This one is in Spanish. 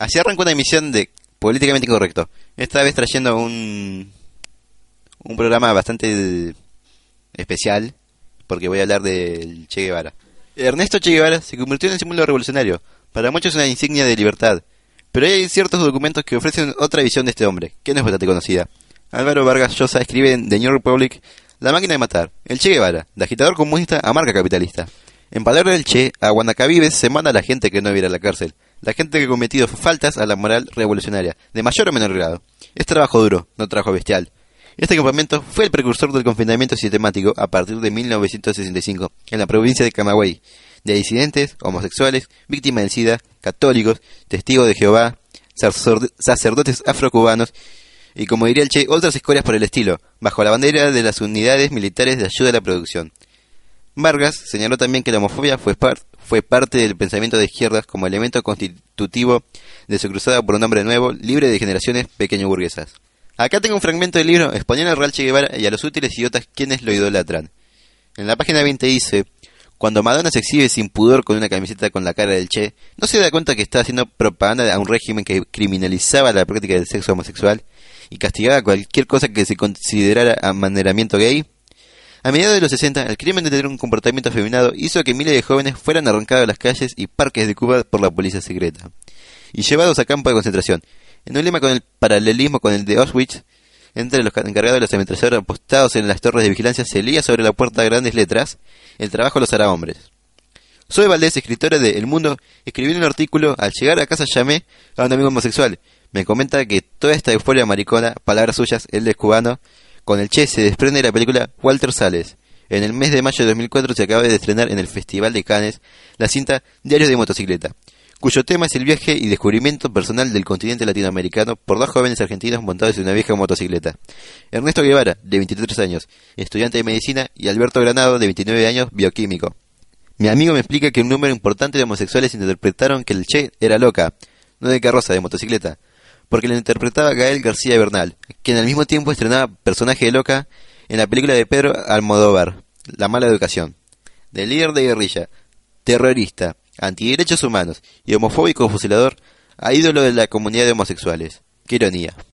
Así arranca una emisión de Políticamente Incorrecto. Esta vez trayendo un, un programa bastante especial, porque voy a hablar del Che Guevara. Ernesto Che Guevara se convirtió en un símbolo revolucionario. Para muchos es una insignia de libertad. Pero hay ciertos documentos que ofrecen otra visión de este hombre, que no es bastante conocida. Álvaro Vargas Llosa escribe en The New Republic La máquina de matar, el Che Guevara, de agitador comunista a marca capitalista. En palabras del Che, a Guanacavives se manda a la gente que no viera la cárcel, la gente que ha cometido faltas a la moral revolucionaria, de mayor o menor grado. Es trabajo duro, no trabajo bestial. Este campamento fue el precursor del confinamiento sistemático a partir de 1965 en la provincia de Camagüey, de disidentes, homosexuales, víctimas del SIDA, católicos, testigos de Jehová, sacerdotes afrocubanos y, como diría el Che, otras escorias por el estilo, bajo la bandera de las unidades militares de ayuda a la producción. Vargas señaló también que la homofobia fue, parte del pensamiento de izquierdas como elemento constitutivo de su cruzada por un hombre nuevo, libre de generaciones pequeño burguesas. Acá tengo un fragmento del libro exponiendo al Real Che Guevara y a los útiles idiotas quienes lo idolatran. En la página 20 dice, cuando Madonna se exhibe sin pudor con una camiseta con la cara del Che, ¿no se da cuenta que está haciendo propaganda a un régimen que criminalizaba la práctica del sexo homosexual y castigaba cualquier cosa que se considerara amaneramiento gay? A mediados de los 60, el crimen de tener un comportamiento afeminado hizo que miles de jóvenes fueran arrancados a las calles y parques de Cuba por la policía secreta y llevados a campos de concentración. En un lema con el paralelismo con el de Auschwitz, entre los encargados de los ametralladores apostados en las torres de vigilancia se leía sobre la puerta grandes letras, el trabajo los hará hombres. Soy Valdés, escritora de El Mundo, escribí un artículo, al llegar a casa llamé a un amigo homosexual. Me comenta que toda esta euforia maricona, palabras suyas, él es cubano, con el Che se desprende de la película Walter Sales. En el mes de mayo de 2004 se acaba de estrenar en el Festival de Cannes la cinta Diario de Motocicleta, cuyo tema es el viaje y descubrimiento personal del continente latinoamericano por dos jóvenes argentinos montados en una vieja motocicleta. Ernesto Guevara, de 23 años, estudiante de medicina, y Alberto Granado, de 29 años, bioquímico. Mi amigo me explica que un número importante de homosexuales interpretaron que el Che era loca, no de carroza, de motocicleta porque lo interpretaba Gael García Bernal, quien al mismo tiempo estrenaba personaje de loca en la película de Pedro Almodóvar, La mala educación. De líder de guerrilla, terrorista, antiderechos humanos y homofóbico fusilador a ídolo de la comunidad de homosexuales. Qué ironía.